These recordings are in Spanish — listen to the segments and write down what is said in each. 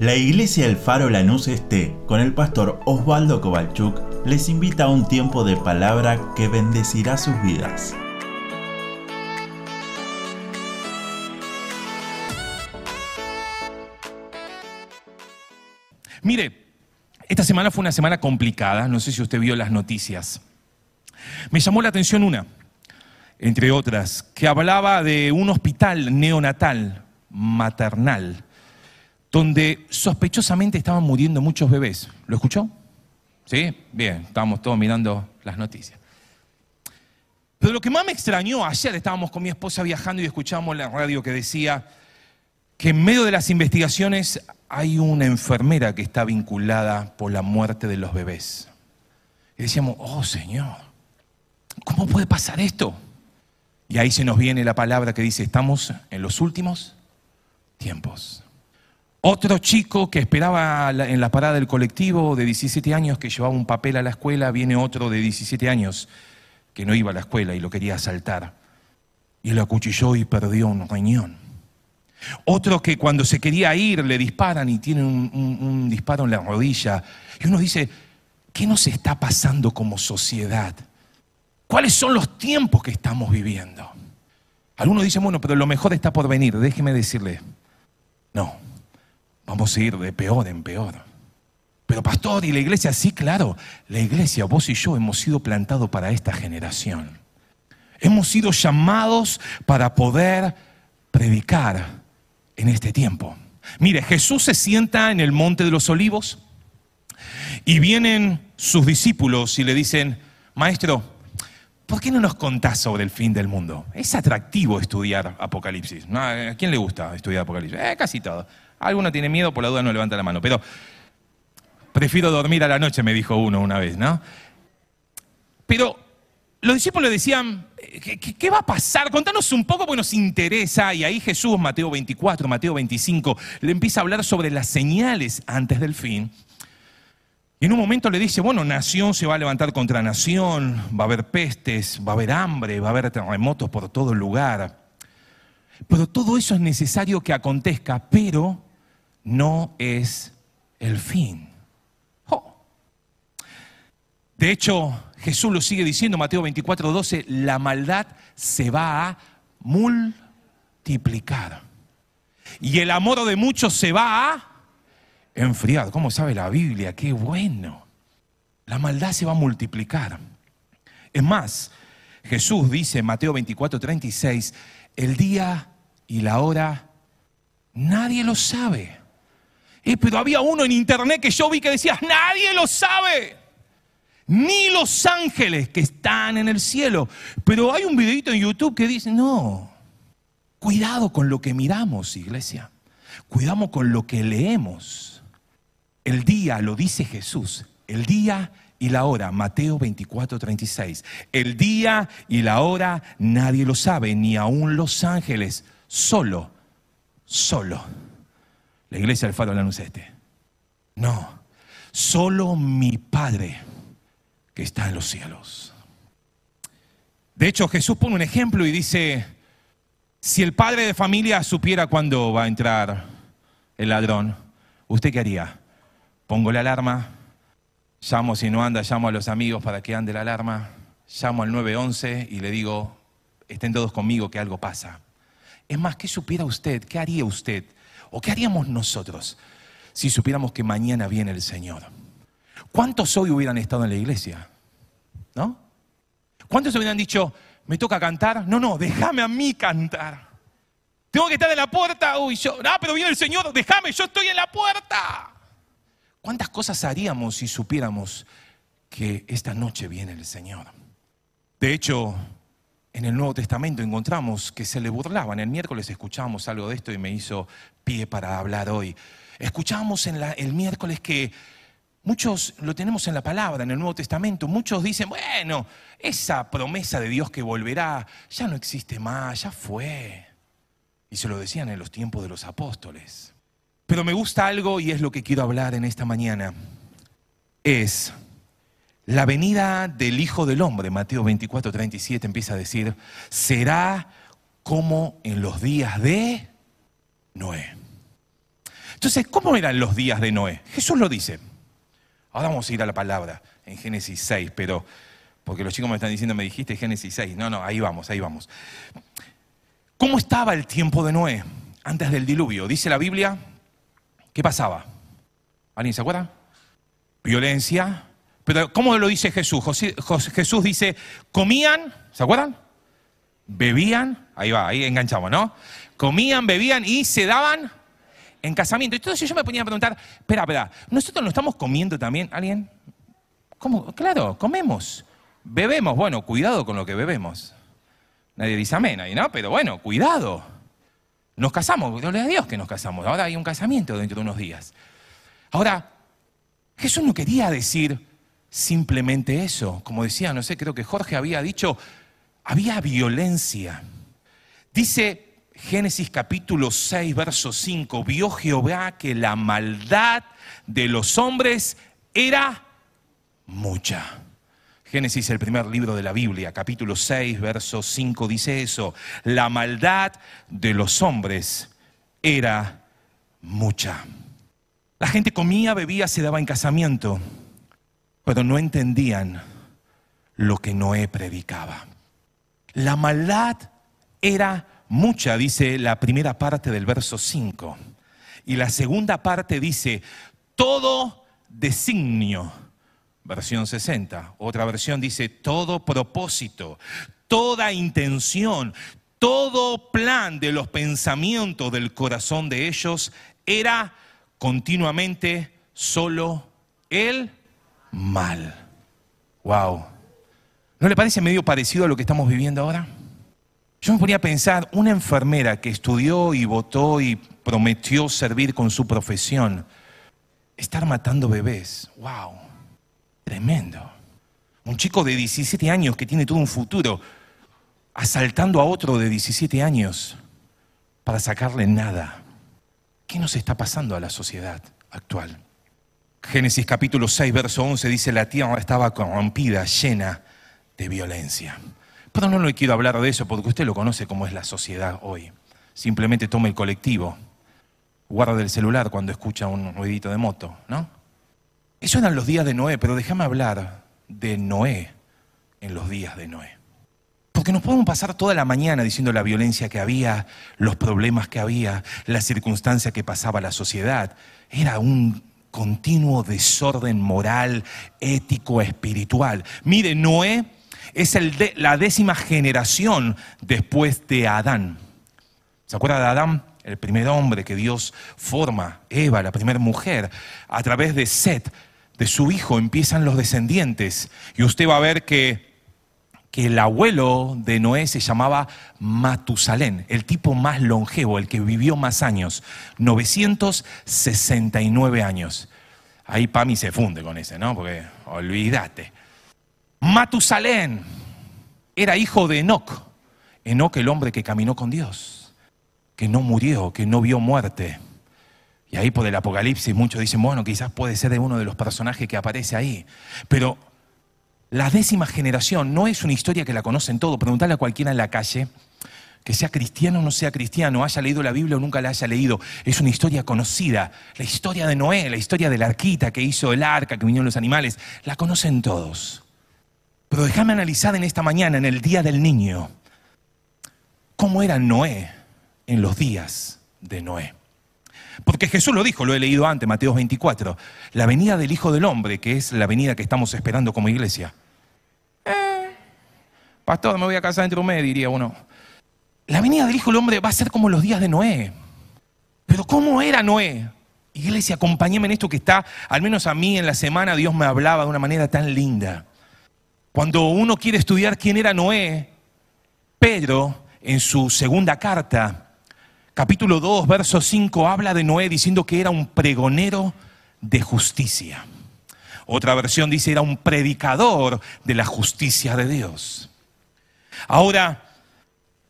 La iglesia El Faro Lanús Este, con el pastor Osvaldo Kovalchuk, les invita a un tiempo de palabra que bendecirá sus vidas. Mire, esta semana fue una semana complicada, no sé si usted vio las noticias. Me llamó la atención una, entre otras, que hablaba de un hospital neonatal maternal donde sospechosamente estaban muriendo muchos bebés. ¿Lo escuchó? ¿Sí? Bien, estábamos todos mirando las noticias. Pero lo que más me extrañó, ayer estábamos con mi esposa viajando y escuchamos la radio que decía que en medio de las investigaciones hay una enfermera que está vinculada por la muerte de los bebés. Y decíamos, oh Señor, ¿cómo puede pasar esto? Y ahí se nos viene la palabra que dice, estamos en los últimos tiempos. Otro chico que esperaba en la parada del colectivo de 17 años que llevaba un papel a la escuela, viene otro de 17 años que no iba a la escuela y lo quería asaltar. Y lo acuchilló y perdió un riñón. Otro que cuando se quería ir le disparan y tiene un, un disparo en la rodilla. Y uno dice, ¿qué nos está pasando como sociedad? ¿Cuáles son los tiempos que estamos viviendo? Algunos dicen, bueno, pero lo mejor está por venir. Déjeme decirle, no, vamos a ir de peor en peor. Pero pastor, ¿y la iglesia? Sí, claro, la iglesia, vos y yo hemos sido plantados para esta generación. Hemos sido llamados para poder predicar en este tiempo. Mire, Jesús se sienta en el monte de los olivos y vienen sus discípulos y le dicen, maestro, ¿por qué no nos contás sobre el fin del mundo? Es atractivo estudiar Apocalipsis. ¿A quién le gusta estudiar Apocalipsis? Eh, casi todo. Alguno tiene miedo, por la duda no levanta la mano. Pero prefiero dormir a la noche, me dijo uno una vez, ¿no? Pero los discípulos decían, ¿qué, va a pasar? Contanos un poco porque nos interesa. Y ahí Jesús, Mateo 24, Mateo 25, le empieza a hablar sobre las señales antes del fin. Y en un momento le dice, bueno, nación se va a levantar contra nación, va a haber pestes, va a haber hambre, va a haber terremotos por todo el lugar. Pero todo eso es necesario que acontezca, pero no es el fin. De hecho, Jesús lo sigue diciendo, Mateo 24, 12, la maldad se va a multiplicar. Y el amor de muchos se va a enfriado. ¿Cómo sabe la Biblia? Qué bueno. La maldad se va a multiplicar. Es más, Jesús dice en Mateo 24, 36, el día y la hora nadie lo sabe. Eh, pero había uno en internet que yo vi que decía, nadie lo sabe. Ni los ángeles que están en el cielo. Pero hay un videito en YouTube que dice, no, cuidado con lo que miramos, iglesia. Cuidamos con lo que leemos. El día, lo dice Jesús, el día y la hora, Mateo 24, 36. El día y la hora nadie lo sabe, ni aún los ángeles, solo, solo. La iglesia del faro la este. No, solo mi Padre que está en los cielos. De hecho, Jesús pone un ejemplo y dice, si el padre de familia supiera cuándo va a entrar el ladrón, ¿usted qué haría? Pongo la alarma, llamo si no anda, llamo a los amigos para que ande la alarma, llamo al 911 y le digo, estén todos conmigo que algo pasa. Es más, ¿qué supiera usted? ¿Qué haría usted? ¿O qué haríamos nosotros si supiéramos que mañana viene el Señor? ¿Cuántos hoy hubieran estado en la iglesia? ¿No? ¿Cuántos hubieran dicho, me toca cantar? No, no, déjame a mí cantar. Tengo que estar en la puerta. Uy, yo, ah, pero viene el Señor, déjame, yo estoy en la puerta. ¿Cuántas cosas haríamos si supiéramos que esta noche viene el Señor? De hecho, en el Nuevo Testamento encontramos que se le burlaban. El miércoles escuchamos algo de esto y me hizo para hablar hoy. Escuchamos en el miércoles que muchos lo tenemos en la palabra, en el Nuevo Testamento. Muchos dicen, bueno, esa promesa de Dios que volverá ya no existe más, ya fue. Y se lo decían en los tiempos de los apóstoles. Pero me gusta algo y es lo que quiero hablar en esta mañana. Es la venida del Hijo del Hombre, Mateo 24, 37 empieza a decir, será como en los días de Noé. Entonces, ¿cómo eran los días de Noé? Jesús lo dice. Ahora vamos a ir a la palabra en Génesis 6, pero porque los chicos me están diciendo, me dijiste Génesis 6. No, no, ahí vamos, ahí vamos. ¿Cómo estaba el tiempo de Noé antes del diluvio? Dice la Biblia, ¿qué pasaba? ¿Alguien se acuerda? Violencia. Pero ¿cómo lo dice Jesús? Jesús dice, comían, ¿se acuerdan? Bebían, ahí va, ahí enganchamos, ¿no? Comían, bebían y se daban en casamiento. Entonces yo me ponía a preguntar, espera, espera, ¿nosotros no estamos comiendo también? ¿Alguien? ¿Cómo? Claro, comemos. Bebemos, bueno, cuidado con lo que bebemos. Nadie dice amén ahí, ¿no? Pero bueno, cuidado. Nos casamos, gloria a Dios que nos casamos. Ahora hay un casamiento dentro de unos días. Ahora, Jesús no quería decir simplemente eso. Como decía, no sé, creo que Jorge había dicho, había violencia. Dice Génesis capítulo 6, verso 5, vio Jehová que la maldad de los hombres era mucha. Génesis, el primer libro de la Biblia, capítulo 6, verso 5, dice eso. La maldad de los hombres era mucha. La gente comía, bebía, se daba en casamiento, pero no entendían lo que Noé predicaba. La maldad era mucha, dice la primera parte del verso 5. Y la segunda parte dice, todo designio versión 60. Otra versión dice, todo propósito, toda intención, todo plan de los pensamientos del corazón de ellos era continuamente solo el mal. Wow. ¿No le parece medio parecido a lo que estamos viviendo ahora? Yo me ponía a pensar, una enfermera que estudió y votó y prometió servir con su profesión, estar matando bebés. Wow. Tremendo. Un chico de 17 años que tiene todo un futuro, asaltando a otro de 17 años para sacarle nada. ¿Qué nos está pasando a la sociedad actual? Génesis capítulo 6, verso 11 dice, la tierra estaba corrompida, llena de violencia. Pero no le quiero hablar de eso porque usted lo conoce como es la sociedad hoy. Simplemente toma el colectivo, guarda el celular cuando escucha un ruidito de moto, ¿no? Eso eran los días de Noé, pero déjame hablar de Noé en los días de Noé. Porque nos podemos pasar toda la mañana diciendo la violencia que había, los problemas que había, la circunstancia que pasaba la sociedad. Era un continuo desorden moral, ético, espiritual. Mire, Noé es el de, la décima generación después de Adán. ¿Se acuerda de Adán? El primer hombre que Dios forma, Eva, la primera mujer, a través de Set, de su hijo empiezan los descendientes. Y usted va a ver que, que el abuelo de Noé se llamaba Matusalén, el tipo más longevo, el que vivió más años, 969 años. Ahí Pami se funde con ese, ¿no? Porque olvídate. Matusalén era hijo de Enoch. Enoch el hombre que caminó con Dios, que no murió, que no vio muerte. Y ahí por el Apocalipsis muchos dicen, bueno, quizás puede ser de uno de los personajes que aparece ahí. Pero la décima generación no es una historia que la conocen todos. Preguntarle a cualquiera en la calle, que sea cristiano o no sea cristiano, haya leído la Biblia o nunca la haya leído. Es una historia conocida. La historia de Noé, la historia de la arquita que hizo el arca, que vinieron los animales, la conocen todos. Pero déjame analizar en esta mañana, en el día del niño, cómo era Noé en los días de Noé. Porque Jesús lo dijo, lo he leído antes, Mateo 24, la venida del Hijo del Hombre, que es la venida que estamos esperando como iglesia. Eh, pastor, me voy a casar dentro de un mes, diría uno. La venida del Hijo del Hombre va a ser como los días de Noé. Pero ¿cómo era Noé? Iglesia, acompáñeme en esto que está, al menos a mí en la semana Dios me hablaba de una manera tan linda. Cuando uno quiere estudiar quién era Noé, Pedro, en su segunda carta, capítulo 2, verso 5, habla de Noé diciendo que era un pregonero de justicia. Otra versión dice era un predicador de la justicia de Dios. Ahora,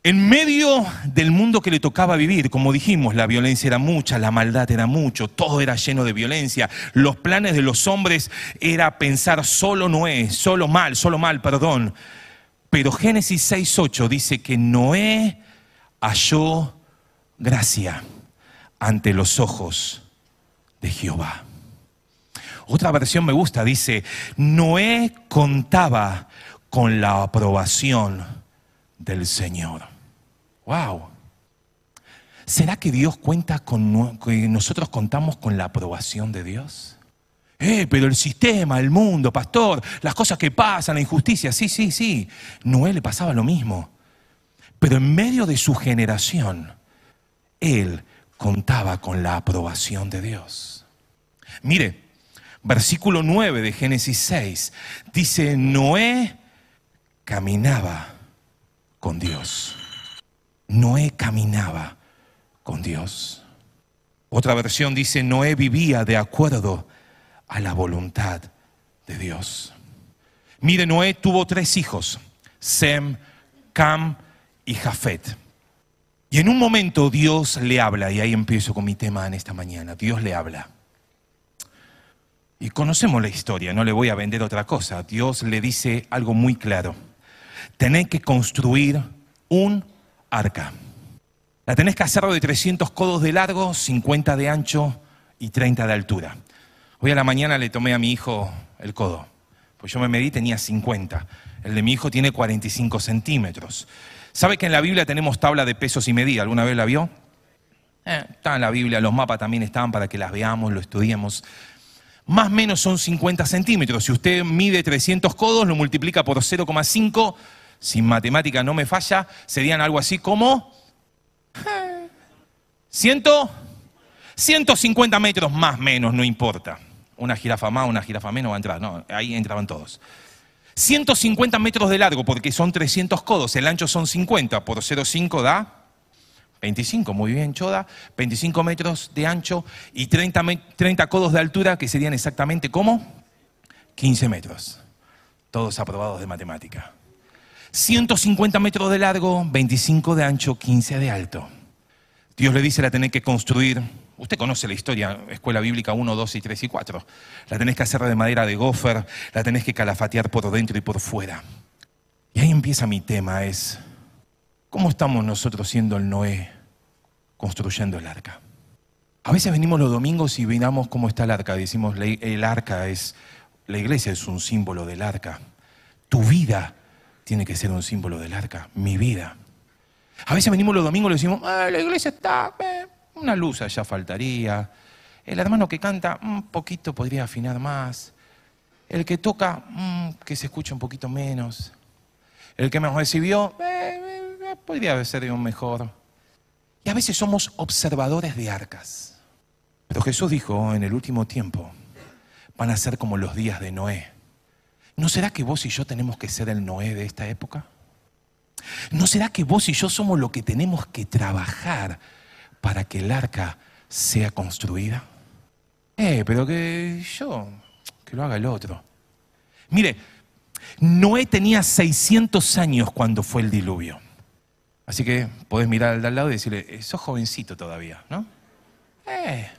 en medio del mundo que le tocaba vivir, como dijimos, la violencia era mucha, la maldad era mucho, todo era lleno de violencia. Los planes de los hombres era pensar solo Noé, solo mal, solo mal, perdón. Pero Génesis 6.8 dice que Noé halló gracia ante los ojos de Jehová. Otra versión me gusta, dice, Noé contaba con la aprobación del Señor. Wow. ¿Será que Dios cuenta con nosotros contamos con la aprobación de Dios? Eh, pero el sistema, el mundo, pastor, las cosas que pasan, la injusticia, sí, sí, sí. Noé le pasaba lo mismo. Pero en medio de su generación, él contaba con la aprobación de Dios. Mire, versículo 9 de Génesis 6 dice, Noé caminaba con Dios. Noé caminaba con Dios. Otra versión dice, Noé vivía de acuerdo a la voluntad de Dios. Mire, Noé tuvo tres hijos, Sem, Cam y Jafet. Y en un momento Dios le habla, y ahí empiezo con mi tema en esta mañana, Dios le habla. Y conocemos la historia, no le voy a vender otra cosa. Dios le dice algo muy claro. Tenés que construir un arca. La tenés que hacer de 300 codos de largo, 50 de ancho y 30 de altura. Hoy a la mañana le tomé a mi hijo el codo, pues yo me medí, tenía 50. El de mi hijo tiene 45 centímetros. ¿Sabe que en la Biblia tenemos tabla de pesos y medida? ¿Alguna vez la vio? Eh, está en la Biblia, los mapas también están para que las veamos, lo estudiemos. Más o menos son 50 centímetros. Si usted mide 300 codos, lo multiplica por 0,5, si matemática no me falla, serían algo así como... ¿Ciento? 150 metros más o menos, no importa una jirafa más, una jirafa menos va a entrar. No, ahí entraban todos. 150 metros de largo, porque son 300 codos, el ancho son 50, por 0,5 da 25, muy bien, Choda, 25 metros de ancho y 30, 30 codos de altura, que serían exactamente como 15 metros. Todos aprobados de matemática. 150 metros de largo, 25 de ancho, 15 de alto. Dios le dice la tener que construir Usted conoce la historia, Escuela Bíblica 1, 2 y 3 y 4. La tenés que hacer de madera de gofer, la tenés que calafatear por dentro y por fuera. Y ahí empieza mi tema, es, ¿cómo estamos nosotros siendo el Noé construyendo el arca? A veces venimos los domingos y miramos cómo está el arca, decimos, el arca es, la iglesia es un símbolo del arca. Tu vida tiene que ser un símbolo del arca, mi vida. A veces venimos los domingos y decimos, ah, la iglesia está, eh, una luz allá faltaría. El hermano que canta, un poquito podría afinar más. El que toca, mm, que se escuche un poquito menos. El que me recibió, eh, eh, podría ser un mejor. Y a veces somos observadores de arcas. Pero Jesús dijo, en el último tiempo, van a ser como los días de Noé. ¿No será que vos y yo tenemos que ser el Noé de esta época? ¿No será que vos y yo somos lo que tenemos que trabajar para que el arca sea construida? Eh, pero que yo, que lo haga el otro. Mire, Noé tenía 600 años cuando fue el diluvio. Así que podés mirar al lado y decirle, eh, sos jovencito todavía, ¿no? Eh,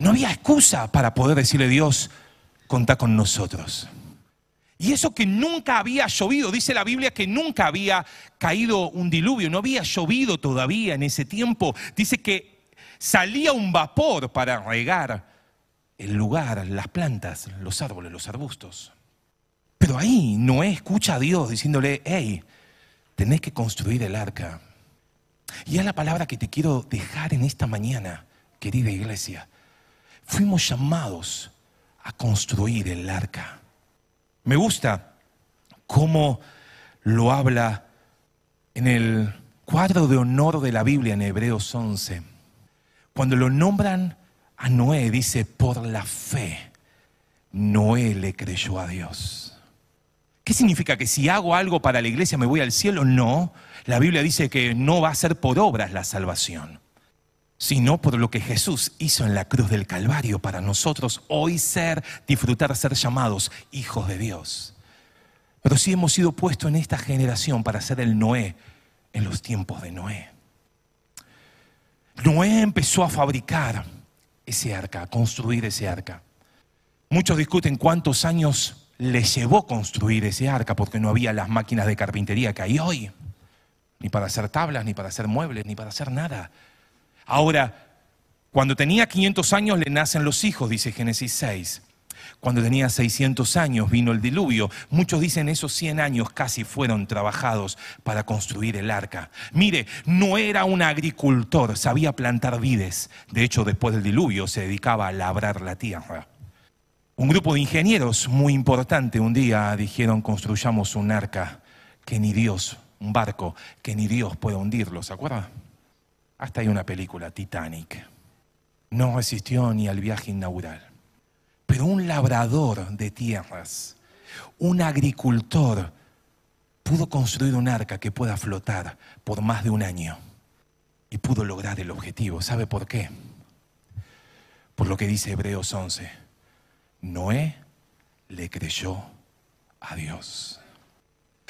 no había excusa para poder decirle Dios, contá con nosotros. Y eso que nunca había llovido, dice la Biblia que nunca había caído un diluvio, no había llovido todavía en ese tiempo. Dice que salía un vapor para regar el lugar, las plantas, los árboles, los arbustos. Pero ahí Noé escucha a Dios diciéndole, hey, tenés que construir el arca. Y es la palabra que te quiero dejar en esta mañana, querida iglesia. Fuimos llamados a construir el arca. Me gusta cómo lo habla en el cuadro de honor de la Biblia en Hebreos 11. Cuando lo nombran a Noé, dice, por la fe, Noé le creyó a Dios. ¿Qué significa? ¿Que si hago algo para la iglesia me voy al cielo? No. La Biblia dice que no va a ser por obras la salvación sino por lo que Jesús hizo en la cruz del Calvario para nosotros hoy ser, disfrutar, ser llamados hijos de Dios. Pero sí hemos sido puestos en esta generación para ser el Noé en los tiempos de Noé. Noé empezó a fabricar ese arca, a construir ese arca. Muchos discuten cuántos años le llevó construir ese arca porque no había las máquinas de carpintería que hay hoy, ni para hacer tablas, ni para hacer muebles, ni para hacer nada. Ahora, Cuando tenía 500 años le nacen los hijos, dice Génesis 6. Cuando tenía 600 años vino el diluvio. Muchos dicen esos 100 años casi fueron trabajados para construir el arca. Mire, no era un agricultor, sabía plantar vides. De hecho, después del diluvio se dedicaba a labrar la tierra. Un grupo de ingenieros muy importante un día dijeron construyamos un arca que ni Dios, un barco que ni Dios puede hundirlo, ¿se acuerda? Hasta hay una película, Titanic. No resistió ni al viaje inaugural. Pero un labrador de tierras, un agricultor, pudo construir un arca que pueda flotar por más de un año y pudo lograr el objetivo. ¿Sabe por qué? Por lo que dice Hebreos 11. Noé le creyó a Dios.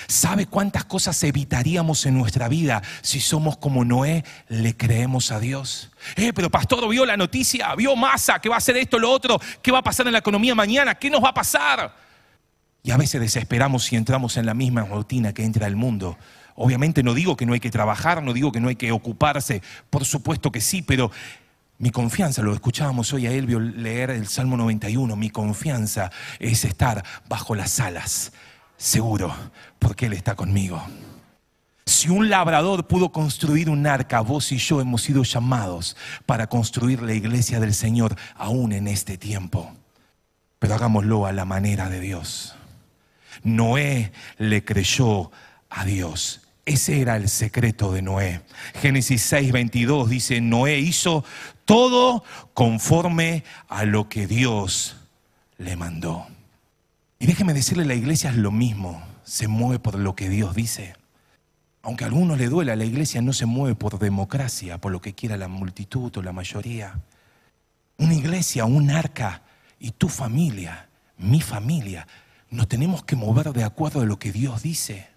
¿Sabe cuántas cosas evitaríamos en nuestra vida si somos como Noé, le creemos a Dios? Eh, pero pastor, vio la noticia, vio masa, que va a hacer esto, lo otro, qué va a pasar en la economía mañana, qué nos va a pasar. Y a veces desesperamos y entramos en la misma rutina que entra el mundo. Obviamente no digo que no hay que trabajar, no digo que no hay que ocuparse, por supuesto que sí, pero mi confianza, lo escuchábamos hoy a Elvio leer el Salmo 91, mi confianza es estar bajo las alas seguro, porque Él está conmigo. Si un labrador pudo construir un arca, vos y yo hemos sido llamados para construir la iglesia del Señor aún en este tiempo. Pero hagámoslo a la manera de Dios. Noé le creyó a Dios. Ese era el secreto de Noé. Génesis 6, 22 dice, Noé hizo todo conforme a lo que Dios le mandó. Y déjeme decirle, la iglesia es lo mismo, se mueve por lo que Dios dice. Aunque a algunos le duela, la iglesia no se mueve por democracia, por lo que quiera la multitud o la mayoría. Una iglesia, un arca y tu familia, mi familia, nos tenemos que mover de acuerdo a lo que Dios dice.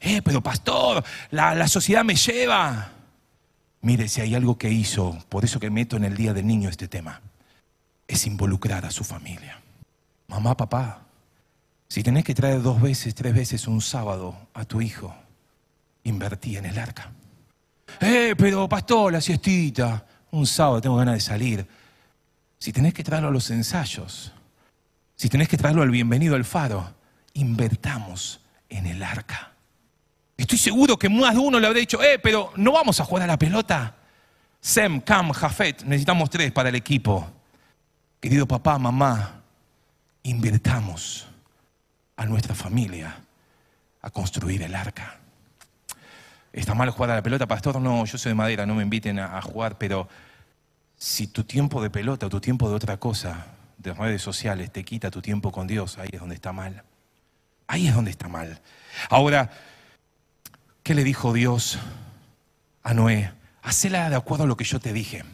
Eh, pero pastor, la, la sociedad me lleva. Mire, si hay algo que hizo, por eso que meto en el Día del Niño este tema, es involucrar a su familia. Mamá, papá, si tenés que traer dos veces, tres veces un sábado a tu hijo, invertí en el arca. Eh, pero pastor, la siestita, un sábado tengo ganas de salir. Si tenés que traerlo a los ensayos, si tenés que traerlo al bienvenido al faro, invertamos en el arca. Estoy seguro que más de uno le habrá dicho, eh, pero no vamos a jugar a la pelota. Sem, Cam, Jafet, necesitamos tres para el equipo. Querido papá, mamá, invertamos a nuestra familia a construir el arca. ¿Está mal jugar a la pelota, pastor? No, yo soy de madera, no me inviten a, jugar, pero si tu tiempo de pelota o tu tiempo de otra cosa, de redes sociales, te quita tu tiempo con Dios, ahí es donde está mal. Ahí es donde está mal. Ahora, ¿qué le dijo Dios a Noé? Hacela de acuerdo a lo que yo te dije.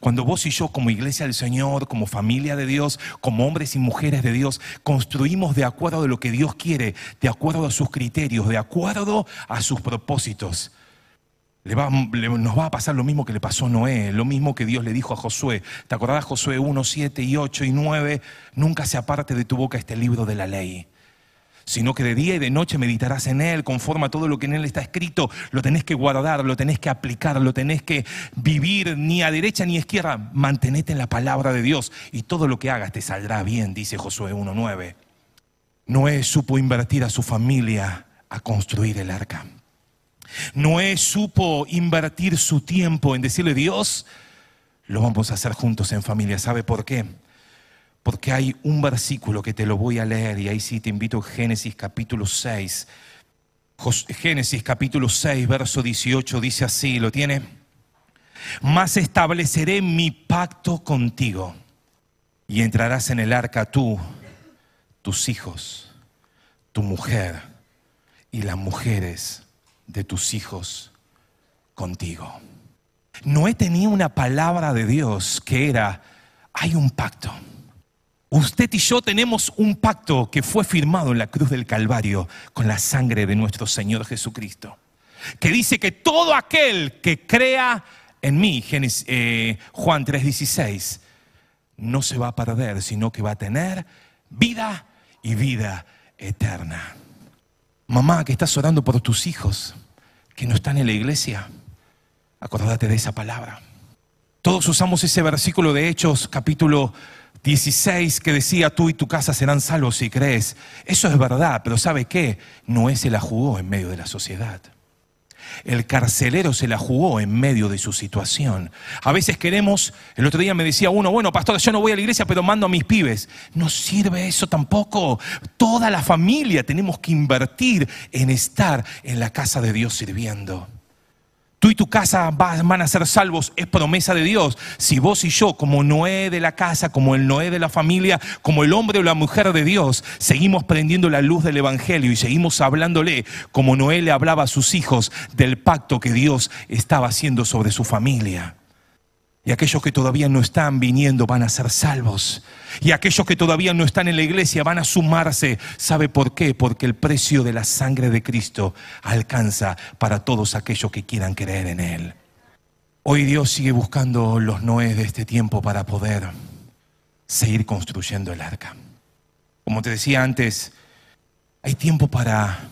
Cuando vos y yo como iglesia del Señor, como familia de Dios, como hombres y mujeres de Dios, construimos de acuerdo a lo que Dios quiere, de acuerdo a sus criterios, de acuerdo a sus propósitos. nos va a pasar lo mismo que le pasó a Noé, lo mismo que Dios le dijo a Josué. ¿Te acordás Josué 1, 7 y 8 y 9? Nunca se aparte de tu boca este libro de la ley sino que de día y de noche meditarás en Él, conforme a todo lo que en Él está escrito. Lo tenés que guardar, lo tenés que aplicar, lo tenés que vivir ni a derecha ni a izquierda. Mantenete en la palabra de Dios y todo lo que hagas te saldrá bien, dice Josué 1.9. Noé supo invertir a su familia a construir el arca. Noé supo invertir su tiempo en decirle, Dios, lo vamos a hacer juntos en familia. ¿Sabe por qué? Porque hay un versículo que te lo voy a leer y ahí sí te invito a Génesis capítulo 6. Génesis capítulo 6, verso 18 dice así, ¿lo tiene? Mas estableceré mi pacto contigo y entrarás en el arca tú, tus hijos, tu mujer y las mujeres de tus hijos contigo. Noé tenía una palabra de Dios que era, hay un pacto. Usted y yo tenemos un pacto que fue firmado en la cruz del Calvario con la sangre de nuestro Señor Jesucristo, que dice que todo aquel que crea en mí, eh, Juan 3:16, no se va a perder, sino que va a tener vida y vida eterna. Mamá, que estás orando por tus hijos que no están en la iglesia, acordate de esa palabra. Todos usamos ese versículo de Hechos capítulo 16 que decía, tú y tu casa serán salvos si crees. Eso es verdad, pero ¿sabe qué? Noé se la jugó en medio de la sociedad. El carcelero se la jugó en medio de su situación. A veces queremos, el otro día me decía uno, bueno, pastor, yo no voy a la iglesia, pero mando a mis pibes. No sirve eso tampoco. Toda la familia tenemos que invertir en estar en la casa de Dios sirviendo. Tú y tu casa van a ser salvos, es promesa de Dios. Si vos y yo, como Noé de la casa, como el Noé de la familia, como el hombre o la mujer de Dios, seguimos prendiendo la luz del Evangelio y seguimos hablándole, como Noé le hablaba a sus hijos, del pacto que Dios estaba haciendo sobre su familia. Y aquellos que todavía no están viniendo van a ser salvos. Y aquellos que todavía no están en la iglesia van a sumarse. ¿Sabe por qué? Porque el precio de la sangre de Cristo alcanza para todos aquellos que quieran creer en Él. Hoy Dios sigue buscando los Noé de este tiempo para poder seguir construyendo el arca. Como te decía antes, hay tiempo para,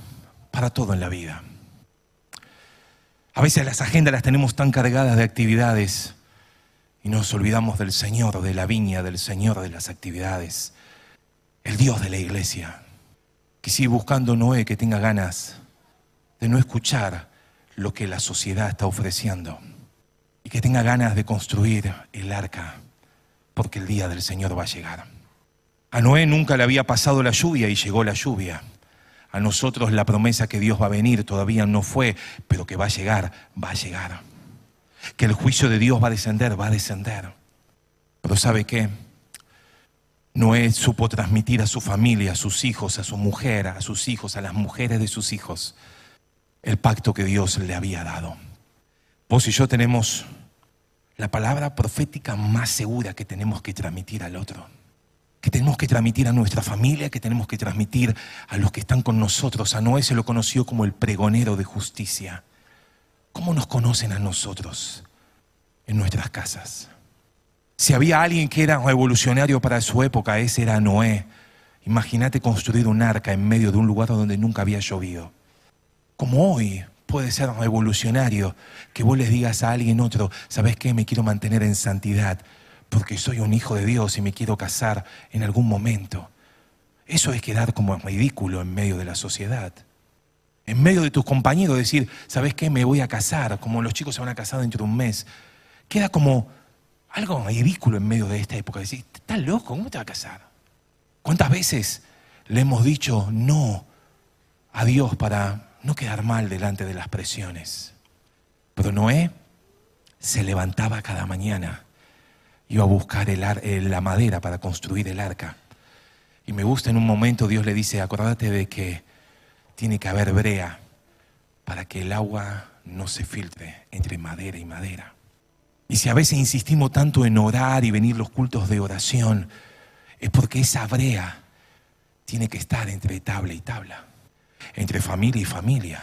para todo en la vida. A veces las agendas las tenemos tan cargadas de actividades y nos olvidamos del Señor de la viña, del Señor de las actividades, el Dios de la iglesia. Que sigue buscando Noé que tenga ganas de no escuchar lo que la sociedad está ofreciendo y que tenga ganas de construir el arca, porque el día del Señor va a llegar. A Noé nunca le había pasado la lluvia y llegó la lluvia. A nosotros la promesa que Dios va a venir todavía no fue, pero que va a llegar, va a llegar que el juicio de Dios va a descender, va a descender. Pero ¿sabe qué? Noé supo transmitir a su familia, a sus hijos, a su mujer, a sus hijos, a las mujeres de sus hijos, el pacto que Dios le había dado. Vos y yo tenemos la palabra profética más segura que tenemos que transmitir al otro, que tenemos que transmitir a nuestra familia, que tenemos que transmitir a los que están con nosotros. A Noé se lo conoció como el pregonero de justicia. ¿Cómo nos conocen a nosotros en nuestras casas? Si había alguien que era revolucionario para su época, ese era Noé. Imagínate construir un arca en medio de un lugar donde nunca había llovido. Como hoy puede ser revolucionario que vos les digas a alguien otro, ¿sabes qué? Me quiero mantener en santidad porque soy un hijo de Dios y me quiero casar en algún momento. Eso es quedar como ridículo en medio de la sociedad en medio de tus compañeros, decir, ¿sabes qué? Me voy a casar, como los chicos se van a casar dentro de un mes. Queda como algo ridículo en medio de esta época. Decir, ¿estás loco? ¿Cómo te vas a casar? ¿Cuántas veces le hemos dicho no a Dios para no quedar mal delante de las presiones? Pero Noé se levantaba cada mañana, iba a buscar la madera para construir el arca. Y me gusta en un momento, Dios le dice, acuérdate de que tiene que haber brea para que el agua no se filtre entre madera y madera. Y si a veces insistimos tanto en orar y venir los cultos de oración, es porque esa brea tiene que estar entre tabla y tabla, entre familia y familia,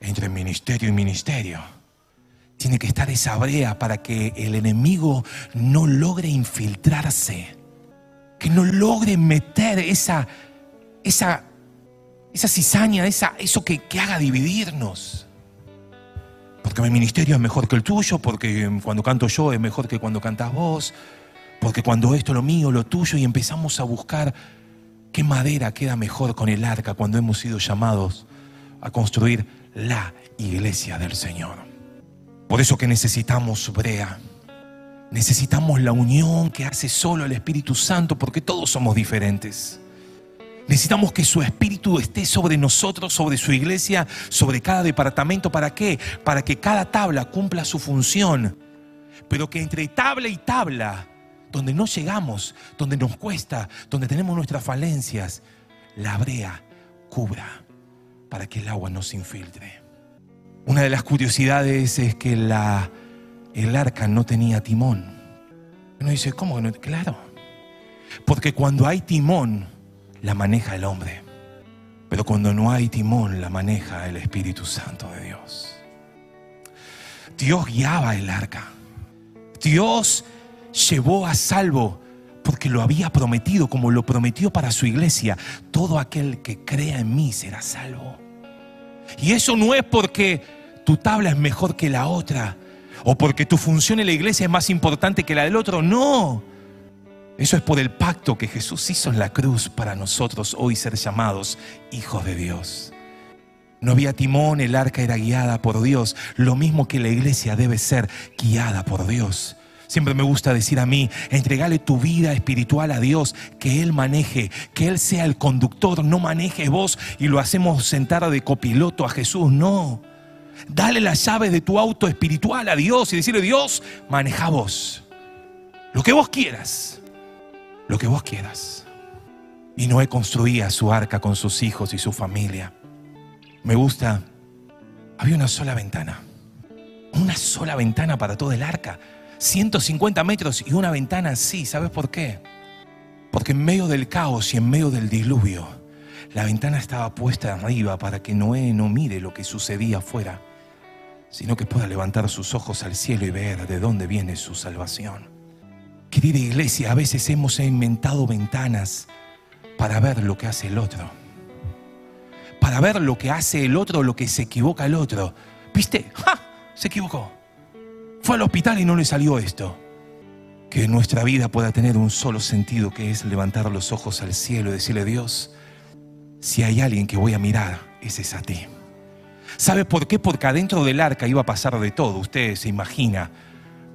entre ministerio y ministerio. Tiene que estar esa brea para que el enemigo no logre infiltrarse, que no logre meter esa, esa esa cizaña, esa, eso que, que haga dividirnos. Porque mi ministerio es mejor que el tuyo, porque cuando canto yo es mejor que cuando cantas vos, porque cuando esto es lo mío, lo tuyo, y empezamos a buscar qué madera queda mejor con el arca cuando hemos sido llamados a construir la iglesia del Señor. Por eso que necesitamos brea, necesitamos la unión que hace solo el Espíritu Santo, porque todos somos diferentes. Necesitamos que su espíritu esté sobre nosotros, sobre su iglesia, sobre cada departamento. ¿Para qué? Para que cada tabla cumpla su función. Pero que entre tabla y tabla, donde no llegamos, donde nos cuesta, donde tenemos nuestras falencias, la brea cubra para que el agua no se infiltre. Una de las curiosidades es que la, el arca no tenía timón. Uno dice, ¿cómo que no? Claro. Porque cuando hay timón, la maneja el hombre. Pero cuando no hay timón, la maneja el Espíritu Santo de Dios. Dios guiaba el arca. Dios llevó a salvo porque lo había prometido, como lo prometió para su iglesia. Todo aquel que crea en mí será salvo. Y eso no es porque tu tabla es mejor que la otra, o porque tu función en la iglesia es más importante que la del otro. No. Eso es por el pacto que Jesús hizo en la cruz para nosotros hoy ser llamados hijos de Dios. No había timón, el arca era guiada por Dios, lo mismo que la iglesia debe ser guiada por Dios. Siempre me gusta decir a mí, entregale tu vida espiritual a Dios, que Él maneje, que Él sea el conductor, no maneje vos y lo hacemos sentar de copiloto a Jesús, no. Dale las llaves de tu auto espiritual a Dios y decirle, Dios, maneja vos. Lo que vos quieras, lo que vos quieras. Y Noé construía su arca con sus hijos y su familia. Me gusta, había una sola ventana. Una sola ventana para todo el arca. 150 metros y una ventana así. ¿Sabes por qué? Porque en medio del caos y en medio del diluvio, la ventana estaba puesta arriba para que Noé no mire lo que sucedía afuera, sino que pueda levantar sus ojos al cielo y ver de dónde viene su salvación. Querida iglesia, a veces hemos inventado ventanas para ver lo que hace el otro. Para ver lo que hace el otro, lo que se equivoca el otro. ¿Viste? ¡Ja! Se equivocó. Fue al hospital y no le salió esto. Que nuestra vida pueda tener un solo sentido, que es levantar los ojos al cielo y decirle, Dios, si hay alguien que voy a mirar, ese es a ti. ¿Sabe por qué? Porque adentro del arca iba a pasar de todo. Usted se imagina,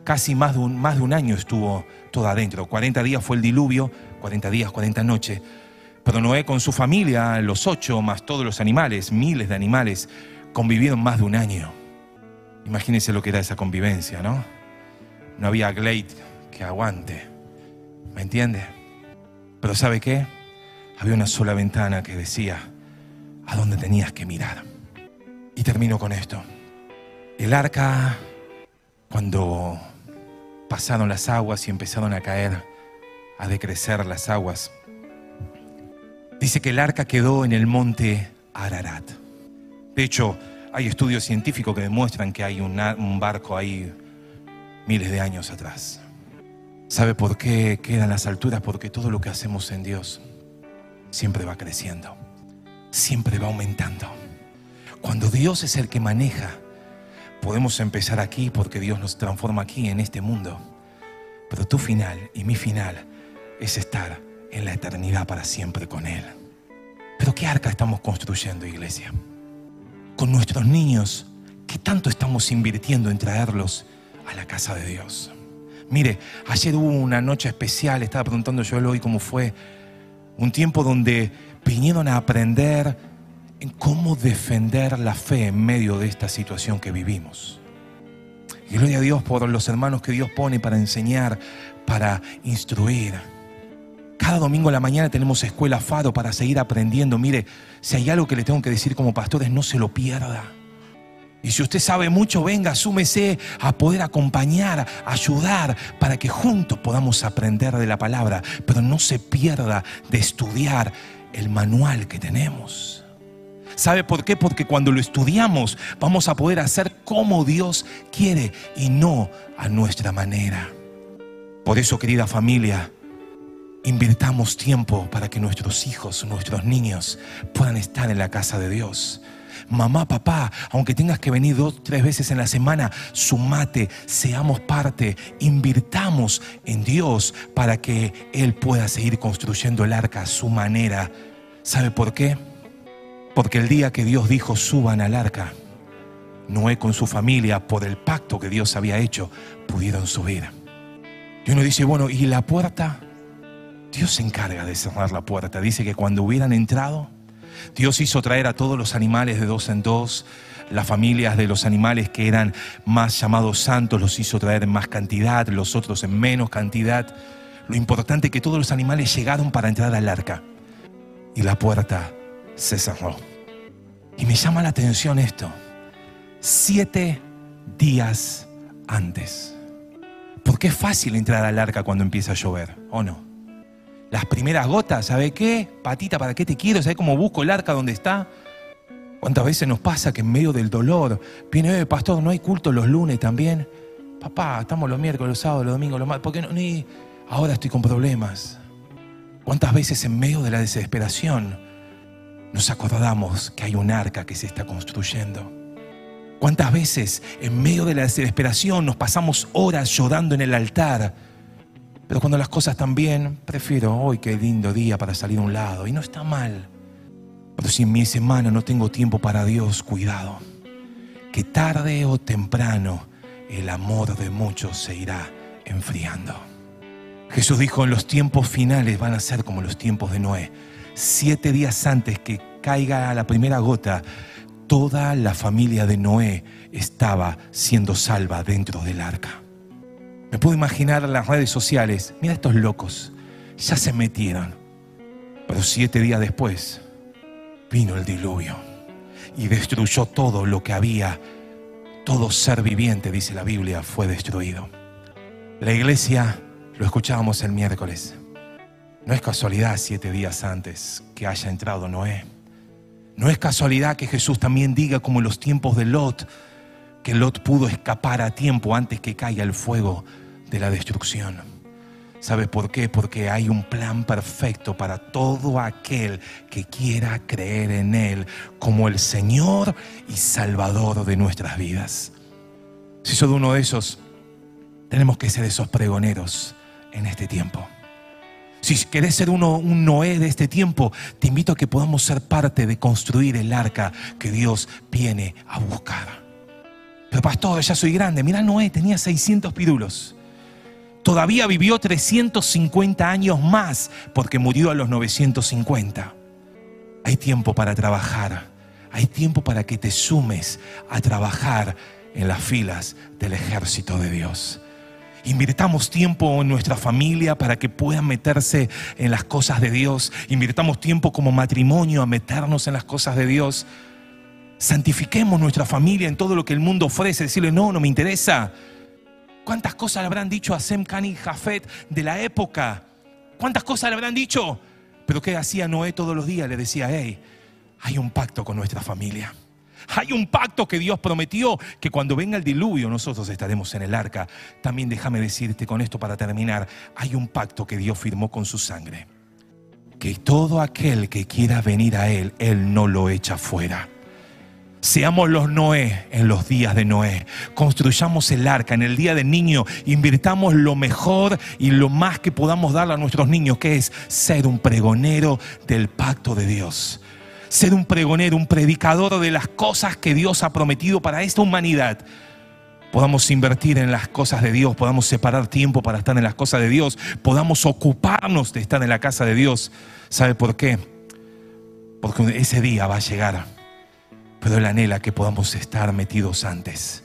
casi más de un, más de un año estuvo todo adentro. 40 días fue el diluvio, 40 días, 40 noches. Pero Noé con su familia, los ocho, más todos los animales, miles de animales, convivieron más de un año. Imagínense lo que era esa convivencia, ¿no? No había Glade que aguante. ¿Me entiende? Pero ¿sabe qué? había una sola ventana que decía a dónde tenías que mirar. Y termino con esto. El arca, cuando pasaron las aguas y empezaron a caer, a decrecer las aguas, dice que el arca quedó en el monte Ararat. De hecho, hay estudios científicos que demuestran que hay un barco ahí miles de años atrás. ¿Sabe por qué quedan las alturas? Porque todo lo que hacemos en Dios siempre va creciendo, siempre va aumentando. Cuando Dios es el que maneja, podemos empezar aquí porque Dios nos transforma aquí en este mundo. Pero tu final y mi final es estar en la eternidad para siempre con Él. Pero ¿qué arca estamos construyendo, iglesia? Con nuestros niños, ¿qué tanto estamos invirtiendo en traerlos a la casa de Dios? Mire, ayer hubo una noche especial, estaba preguntando yo hoy cómo fue un tiempo donde vinieron a aprender en cómo defender la fe en medio de esta situación que vivimos. Gloria a Dios por los hermanos que Dios pone para enseñar, para instruir. Cada domingo a la mañana tenemos escuela Fado para seguir aprendiendo. Mire, si hay algo que le tengo que decir como pastor es no se lo pierda. Y si usted sabe mucho, venga, súmese a poder acompañar, ayudar, para que juntos podamos aprender de la palabra, pero no se pierda de estudiar el manual que tenemos. ¿Sabe por qué? Porque cuando lo estudiamos vamos a poder hacer como Dios quiere y no a nuestra manera. Por eso, querida familia, invirtamos tiempo para que nuestros hijos, nuestros niños puedan estar en la casa de Dios mamá, papá, aunque tengas que venir dos, tres veces en la semana, sumate, seamos parte, invirtamos en Dios para que Él pueda seguir construyendo el arca a su manera. ¿Sabe por qué? Porque el día que Dios dijo suban al arca, Noé con su familia, por el pacto que Dios había hecho, pudieron subir. Y uno dice, bueno, ¿y la puerta? Dios se encarga de cerrar la puerta. Dice que cuando hubieran entrado, Dios hizo traer a todos los animales de dos en dos. Las familias de los animales que eran más llamados santos los hizo traer en más cantidad, los otros en menos cantidad. Lo importante es que todos los animales llegaron para entrar al arca y la puerta se cerró. Y me llama la atención esto. Siete días antes. Porque es fácil entrar al arca cuando empieza a llover, ¿o no? las primeras gotas, ¿sabe qué? Patita, ¿para qué te quiero? ¿Sabe cómo busco el arca donde está? ¿Cuántas veces nos pasa que en medio del dolor viene, eh, pastor, no hay culto los lunes también? Papá, estamos los miércoles, los sábados, los domingos, los martes, ¿por qué no? Ni, ahora estoy con problemas. ¿Cuántas veces en medio de la desesperación nos acordamos que hay un arca que se está construyendo? ¿Cuántas veces en medio de la desesperación nos pasamos horas llorando en el altar? Pero cuando las cosas están bien, prefiero hoy qué lindo día para salir a un lado. Y no está mal. Pero si en mi semana no tengo tiempo para Dios, cuidado. Que tarde o temprano el amor de muchos se irá enfriando. Jesús dijo, en los tiempos finales van a ser como los tiempos de Noé. Siete días antes que caiga la primera gota, toda la familia de Noé estaba siendo salva dentro del arca. Me puedo imaginar las redes sociales, mira estos locos, ya se metieron. Pero siete días después vino el diluvio y destruyó todo lo que había. Todo ser viviente, dice la Biblia, fue destruido. La iglesia, lo escuchábamos el miércoles, no es casualidad siete días antes que haya entrado Noé. No es casualidad que Jesús también diga como en los tiempos de Lot, que Lot pudo escapar a tiempo antes que caiga el fuego de la destrucción. ¿Sabes por qué? Porque hay un plan perfecto para todo aquel que quiera creer en Él como el Señor y Salvador de nuestras vidas. Si soy uno de esos, tenemos que ser esos pregoneros en este tiempo. Si querés ser uno, un Noé de este tiempo, te invito a que podamos ser parte de construir el arca que Dios viene a buscar. Pero pastor, ya soy grande. Mira, Noé tenía 600 pirulos. Todavía vivió 350 años más porque murió a los 950. Hay tiempo para trabajar. Hay tiempo para que te sumes a trabajar en las filas del ejército de Dios. Invirtamos tiempo en nuestra familia para que puedan meterse en las cosas de Dios. Invirtamos tiempo como matrimonio a meternos en las cosas de Dios. Santifiquemos nuestra familia en todo lo que el mundo ofrece. Decirle, no, no me interesa. ¿Cuántas cosas le habrán dicho a Sem, Khan y de la época? ¿Cuántas cosas le habrán dicho? Pero ¿qué hacía Noé todos los días? Le decía, hey, hay un pacto con nuestra familia. Hay un pacto que Dios prometió que cuando venga el diluvio nosotros estaremos en el arca. También déjame decirte con esto para terminar, hay un pacto que Dios firmó con su sangre. Que todo aquel que quiera venir a Él, Él no lo echa fuera. Seamos los Noé en los días de Noé. Construyamos el arca en el día del niño. Invirtamos lo mejor y lo más que podamos darle a nuestros niños, que es ser un pregonero del pacto de Dios ser un pregonero, un predicador de las cosas que Dios ha prometido para esta humanidad. Podamos invertir en las cosas de Dios, podamos separar tiempo para estar en las cosas de Dios, podamos ocuparnos de estar en la casa de Dios. ¿Sabe por qué? Porque ese día va a llegar, pero Él anhela que podamos estar metidos antes.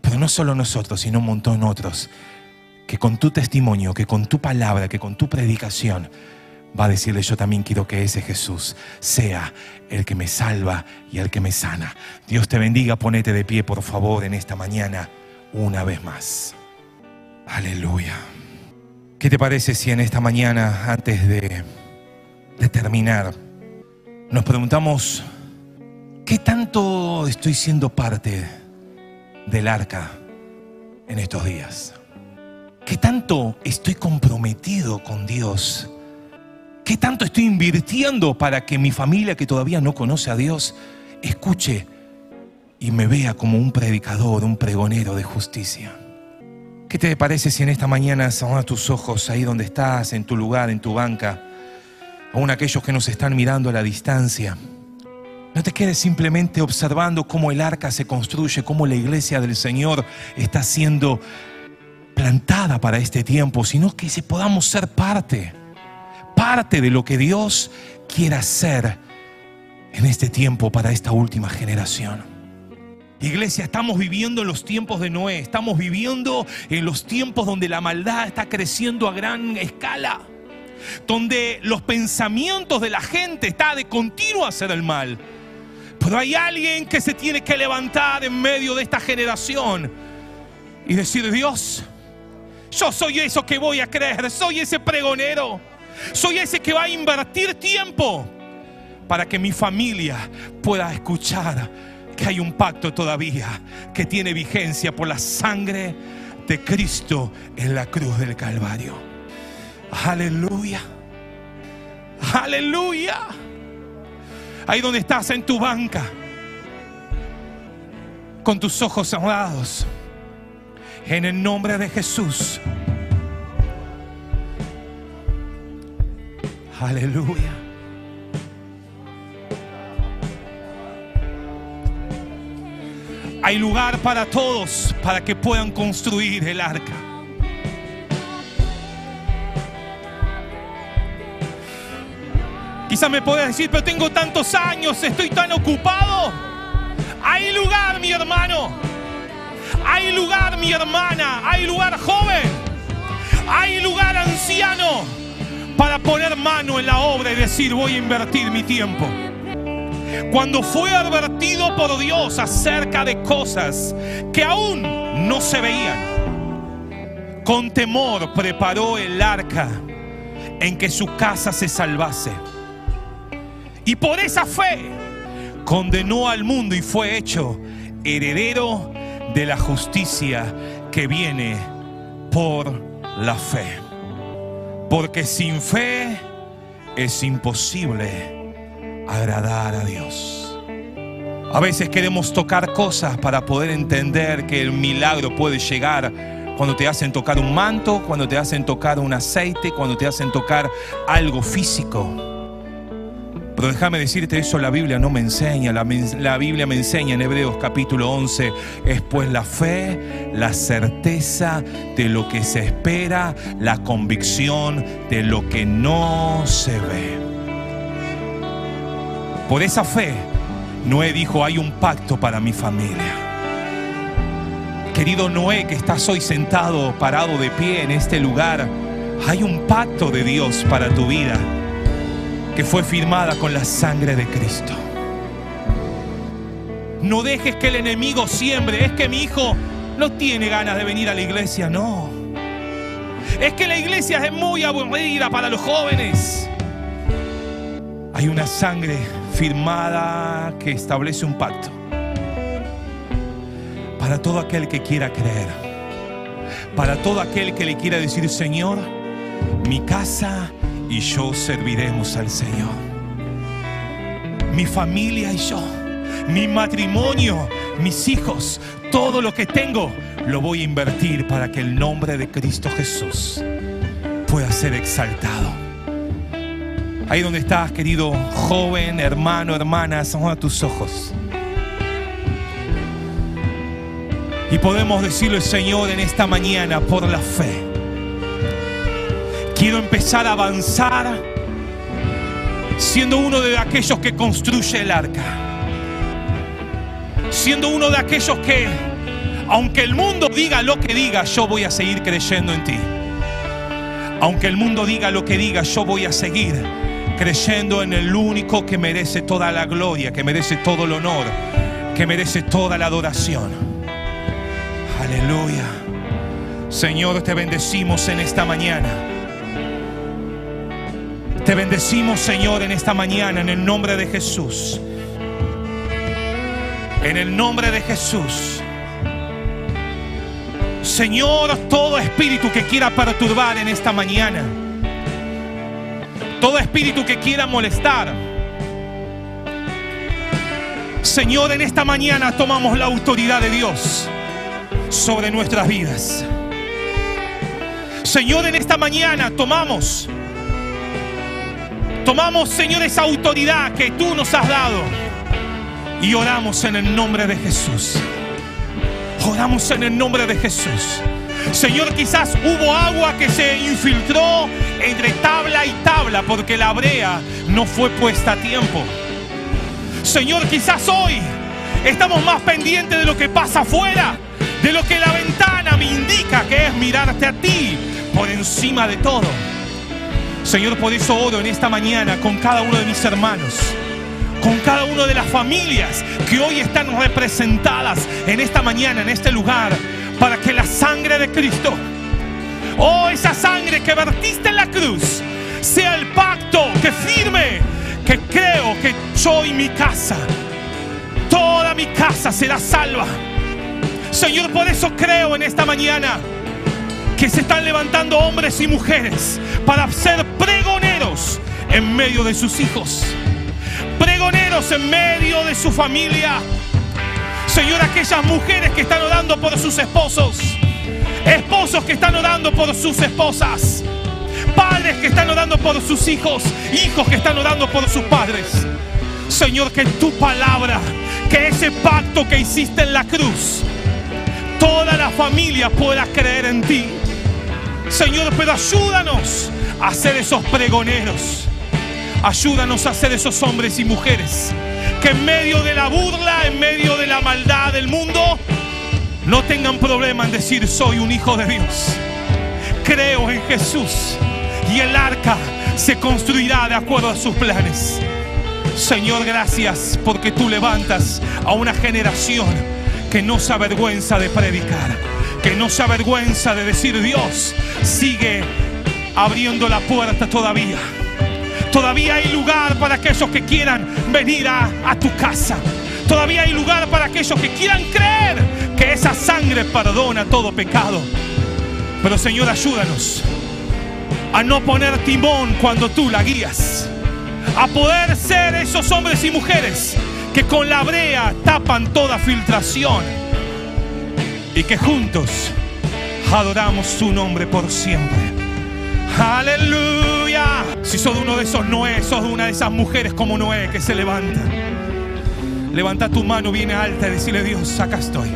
Pero no solo nosotros, sino un montón otros, que con tu testimonio, que con tu palabra, que con tu predicación, va a decirle, yo también quiero que ese Jesús sea el que me salva y el que me sana. Dios te bendiga, ponete de pie, por favor, en esta mañana, una vez más. Aleluya. ¿Qué te parece si en esta mañana, antes de, de terminar, nos preguntamos, ¿qué tanto estoy siendo parte del arca en estos días? ¿Qué tanto estoy comprometido con Dios? ¿Qué tanto estoy invirtiendo para que mi familia que todavía no conoce a Dios escuche y me vea como un predicador, un pregonero de justicia? ¿Qué te parece si en esta mañana a tus ojos ahí donde estás, en tu lugar, en tu banca, aún aquellos que nos están mirando a la distancia? No te quedes simplemente observando cómo el arca se construye, cómo la iglesia del Señor está siendo plantada para este tiempo, sino que si podamos ser parte parte de lo que Dios quiere hacer en este tiempo para esta última generación. Iglesia, estamos viviendo en los tiempos de Noé, estamos viviendo en los tiempos donde la maldad está creciendo a gran escala, donde los pensamientos de la gente está de continuo hacer el mal. Pero hay alguien que se tiene que levantar en medio de esta generación y decir, Dios, yo soy eso que voy a creer, soy ese pregonero. Soy ese que va a invertir tiempo para que mi familia pueda escuchar que hay un pacto todavía que tiene vigencia por la sangre de Cristo en la cruz del Calvario. Aleluya. Aleluya. Ahí donde estás en tu banca. con tus ojos cerrados. En el nombre de Jesús. Aleluya. Hay lugar para todos para que puedan construir el arca. Quizás me puedas decir, pero tengo tantos años, estoy tan ocupado. Hay lugar, mi hermano. Hay lugar, mi hermana. Hay lugar, joven. Hay lugar, anciano, para poner mano en la obra y decir, voy a invertir mi tiempo. Cuando fue advertido por Dios acerca de cosas que aún no se veían, con temor preparó el arca en que su casa se salvase. Y por esa fe condenó al mundo y fue hecho heredero de la justicia que viene por la fe. Porque sin fe es imposible agradar a Dios. A veces queremos tocar cosas para poder entender que el milagro puede llegar cuando te hacen tocar un manto, cuando te hacen tocar un aceite, cuando te hacen tocar algo físico. Pero déjame decirte eso, la Biblia no me enseña, la, la, Biblia me enseña en Hebreos capítulo 11, es pues la fe, la certeza de lo que se espera, la convicción de lo que no se ve. Por esa fe, Noé dijo, hay un pacto para mi familia. Querido Noé, que estás hoy sentado, parado de pie en este lugar, hay un pacto de Dios para tu vida que fue firmada con la sangre de Cristo. No dejes que el enemigo siembre. Es que mi hijo no tiene ganas de venir a la iglesia, no. Es que la iglesia es muy aburrida para los jóvenes. Hay una sangre firmada que establece un pacto para todo aquel que quiera creer. Para todo aquel que le quiera decir, Señor, mi casa y yo serviremos al Señor. Mi familia y yo, mi matrimonio, mis hijos, todo lo que tengo, lo voy a invertir para que el nombre de Cristo Jesús pueda ser exaltado. Ahí donde estás, querido joven, hermano, hermana, son a tus ojos. Y podemos decirle, Señor, en esta mañana, por la fe Quiero empezar a avanzar siendo uno de aquellos que construye el arca. Siendo uno de aquellos que, aunque el mundo diga lo que diga, yo voy a seguir creyendo en ti. Aunque el mundo diga lo que diga, yo voy a seguir creyendo en el único que merece toda la gloria, que merece todo el honor, que merece toda la adoración. Aleluya. Señor, te bendecimos en esta mañana. Te bendecimos, Señor, en esta mañana, en el nombre de Jesús. En el nombre de Jesús. Señor, todo espíritu que quiera perturbar en esta mañana, todo espíritu que quiera molestar, Señor, en esta mañana tomamos la autoridad de Dios sobre nuestras vidas. Señor, en esta mañana tomamos Tomamos, Señor, esa autoridad que tú nos has dado y oramos en el nombre de Jesús. Oramos en el nombre de Jesús. Señor, quizás hubo agua que se infiltró entre tabla y tabla porque la brea no fue puesta a tiempo. Señor, quizás hoy estamos más pendientes de lo que pasa afuera, de lo que la ventana me indica que es mirarte a ti por encima de todo. Señor, por eso oro en esta mañana con cada uno de mis hermanos, con cada una de las familias que hoy están representadas en esta mañana, en este lugar, para que la sangre de Cristo, oh, esa sangre que vertiste en la cruz, sea el pacto que firme, que creo que yo y mi casa, toda mi casa será salva. Señor, por eso creo en esta mañana que se están levantando hombres y mujeres para ser pregoneros en medio de sus hijos, pregoneros en medio de su familia. Señor, aquellas mujeres que están orando por sus esposos, esposos que están orando por sus esposas, padres que están orando por sus hijos, hijos que están orando por sus padres. Señor, que tu palabra, que ese pacto que hiciste en la cruz, toda la familia pueda creer en ti. Señor, pero ayúdanos a ser esos pregoneros. Ayúdanos a ser esos hombres y mujeres que en medio de la burla, en medio de la maldad del mundo, no tengan problema en decir soy un hijo de Dios. Creo en Jesús y el arca se construirá de acuerdo a sus planes. Señor, gracias porque tú levantas a una generación que no se avergüenza de predicar, que no se avergüenza de decir Dios sigue abriendo la puerta todavía. Todavía hay lugar para aquellos que quieran venir a, a tu casa. Todavía hay lugar para aquellos que quieran creer que esa sangre perdona todo pecado. Pero Señor, ayúdanos a no poner timón cuando tú la guías. A poder ser esos hombres y mujeres que con la brea tapan toda filtración. Y que juntos adoramos su nombre por siempre. Aleluya. Si sos uno de esos Noé, sos una de esas mujeres como Noé que se levanta. Levanta tu mano bien alta y decirle Dios, acá estoy.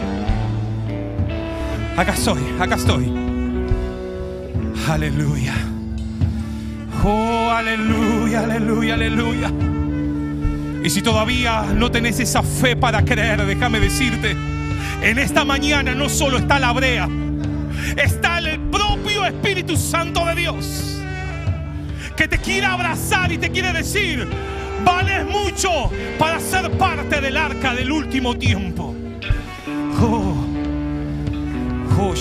Acá estoy, acá estoy. Aleluya. Oh, aleluya, aleluya, aleluya. Y si todavía no tenés esa fe para creer, déjame decirte, en esta mañana no solo está la brea, está el propio Espíritu Santo de Dios que te quiere abrazar y te quiere decir, vales mucho para ser parte del arca del último tiempo. Oh, oh.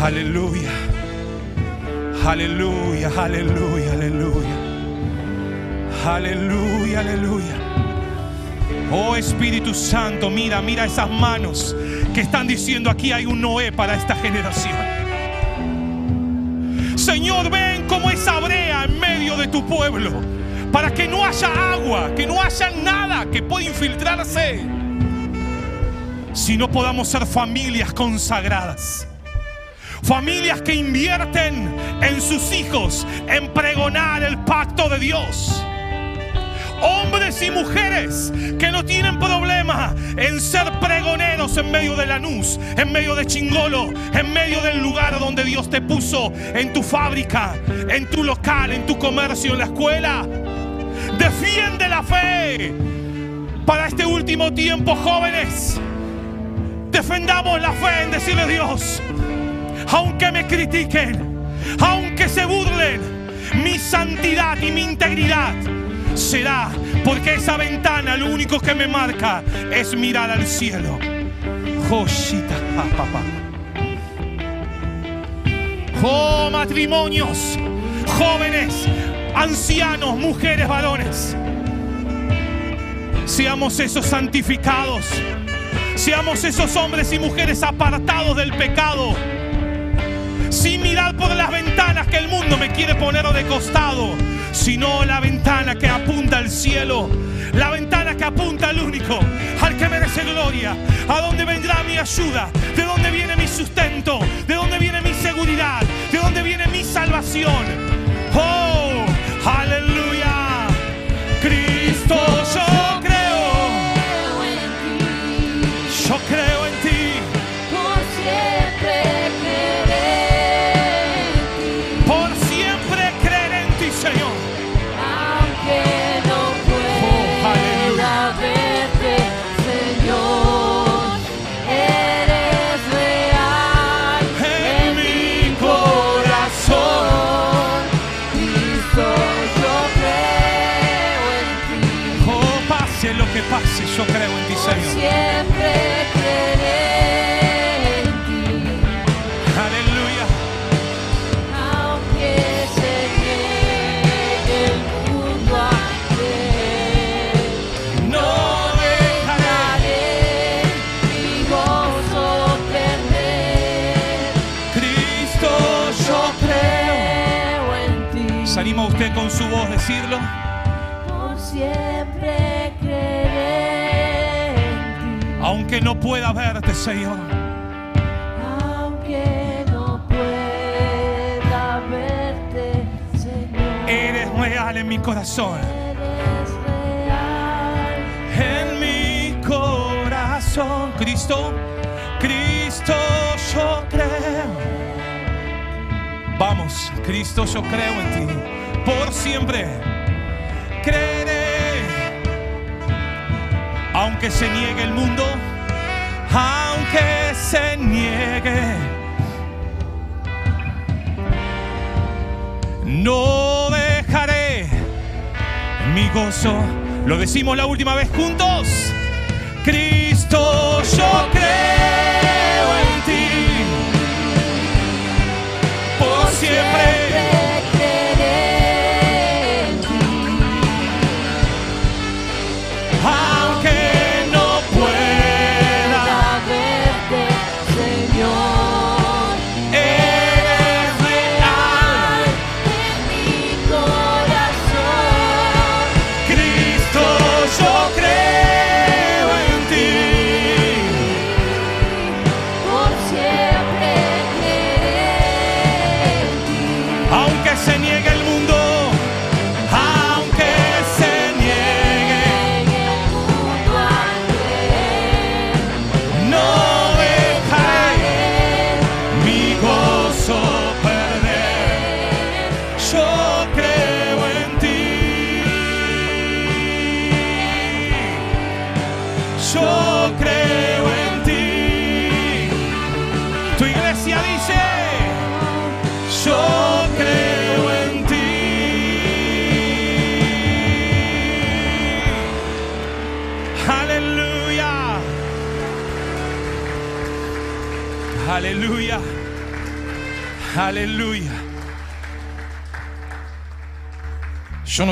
Aleluya. Aleluya, aleluya, aleluya. Aleluya, aleluya. Oh Espíritu Santo, mira, mira esas manos que están diciendo aquí hay un Noé para esta generación. Señor, ven como esa brea en medio de tu pueblo, para que no haya agua, que no haya nada que pueda infiltrarse, si no podamos ser familias consagradas. Familias que invierten en sus hijos, en pregonar el pacto de Dios. Hombres y mujeres que no tienen problema en ser pregoneros en medio de Lanús, en medio de Chingolo, en medio del lugar donde Dios te puso, en tu fábrica, en tu local, en tu comercio, en la escuela. Defiende la fe para este último tiempo, jóvenes. Defendamos la fe en decirle a Dios, aunque me critiquen, aunque se burlen, mi santidad y mi integridad será porque esa ventana lo único que me marca es mirar al cielo. Papá. Oh, matrimonios, jóvenes, ancianos, mujeres, varones. Seamos esos santificados. Seamos esos hombres y mujeres apartados del pecado. Sin mirar por las ventanas que el mundo me quiere poner de costado, sino la ventana que apunta al cielo. La ventana que apunta al único, al que merece gloria. ¿A dónde vendrá mi ayuda? ¿De dónde viene mi sustento? ¿De dónde viene mi seguridad? ¿De dónde viene mi salvación? Oh, aleluya. Cristo, con su voz decirlo? por siempre creeré Aunque no pueda verte, Señor. Aunque no pueda verte, Señor, Eres real en mi corazón. eres real. En mi corazón, Cristo, Cristo, yo creo. Vamos, Cristo, yo creo en ti. Por siempre creeré. Aunque se niegue el mundo, aunque se niegue. No dejaré mi gozo. Lo decimos la última vez juntos. Cristo, yo creo en ti. Por siempre.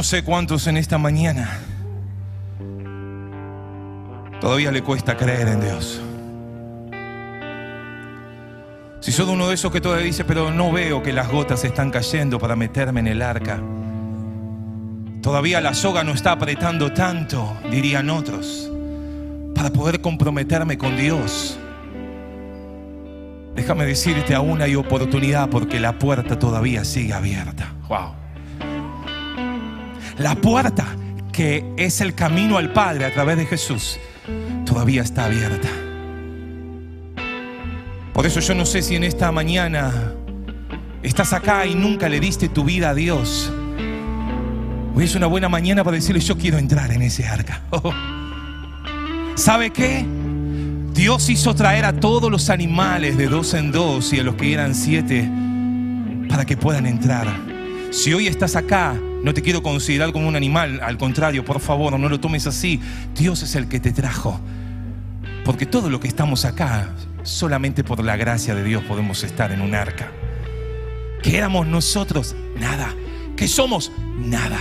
Sé cuántos en esta mañana todavía le cuesta creer en Dios. Si de uno de esos que todavía dice, pero no veo que las gotas están cayendo para meterme en el arca. Todavía la soga no está apretando tanto, dirían otros, para poder comprometerme con Dios. Déjame decirte, aún hay oportunidad porque la puerta todavía sigue abierta. Wow. La puerta que es el camino al Padre a través de Jesús todavía está abierta. Por eso yo no sé si en esta mañana estás acá y nunca le diste tu vida a Dios. Hoy es una buena mañana para decirle yo quiero entrar en ese arca. Oh. ¿Sabe qué? Dios hizo traer a todos los animales de dos en dos y a los que eran siete para que puedan entrar. Si hoy estás acá, no te quiero considerar como un animal, al contrario, por favor, no lo tomes así. Dios es el que te trajo. Porque todo lo que estamos acá, solamente por la gracia de Dios podemos estar en un arca. ¿Qué éramos nosotros? Nada. ¿Qué somos? Nada.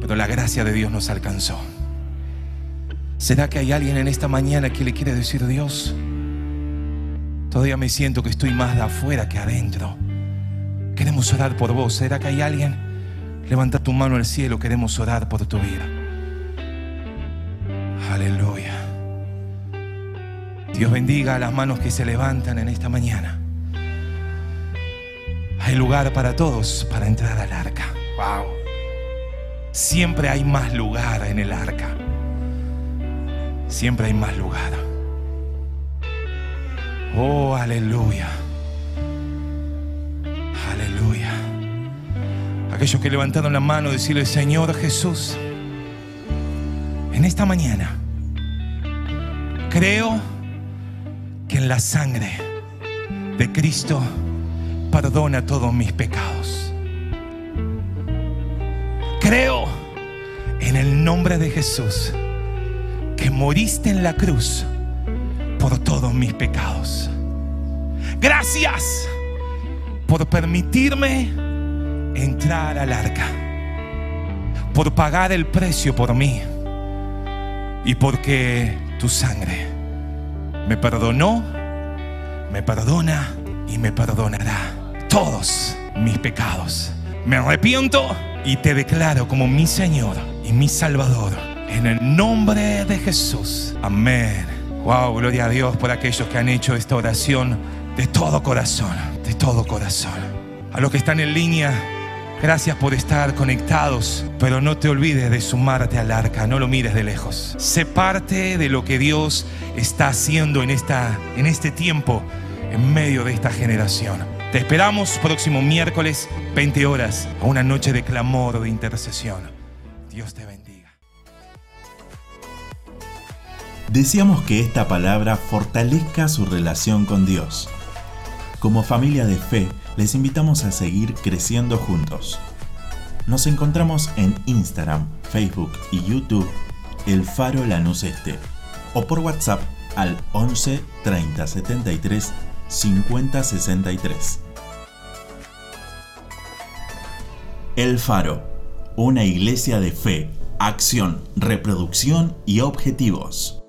Pero la gracia de Dios nos alcanzó. ¿Será que hay alguien en esta mañana que le quiere decir Dios? Todavía me siento que estoy más de afuera que adentro. Queremos orar por vos. ¿Será que hay alguien? Levanta tu mano al cielo. Queremos orar por tu vida. Aleluya. Dios bendiga a las manos que se levantan en esta mañana. Hay lugar para todos para entrar al arca. Wow. Siempre hay más lugar en el arca. Siempre hay más lugar. Oh, aleluya. Aleluya. Aquellos que levantaron la mano, decirle, Señor Jesús, en esta mañana creo que en la sangre de Cristo perdona todos mis pecados. Creo en el nombre de Jesús que moriste en la cruz por todos mis pecados. Gracias por permitirme entrar al arca, por pagar el precio por mí y porque tu sangre me perdonó, me perdona y me perdonará todos mis pecados. Me arrepiento y te declaro como mi Señor y mi Salvador En el nombre de Jesús. Amén. Wow, gloria a Dios por aquellos que han hecho esta oración de todo corazón, de todo corazón. A los que están en línea, gracias por estar conectados, pero no te olvides de sumarte al arca, no lo mires de lejos. Sé parte de lo que Dios está haciendo en, esta, en este tiempo, en medio de esta generación. Te esperamos próximo miércoles, 20 horas, a una noche de clamor, de intercesión. Dios te bendiga. Deseamos que esta palabra fortalezca su relación con Dios. Como familia de fe, les invitamos a seguir creciendo juntos. Nos encontramos en Instagram, Facebook y YouTube, El Faro Lanús Este, o por WhatsApp al 11 30 73 50 63. El Faro, una iglesia de fe, acción, reproducción y objetivos.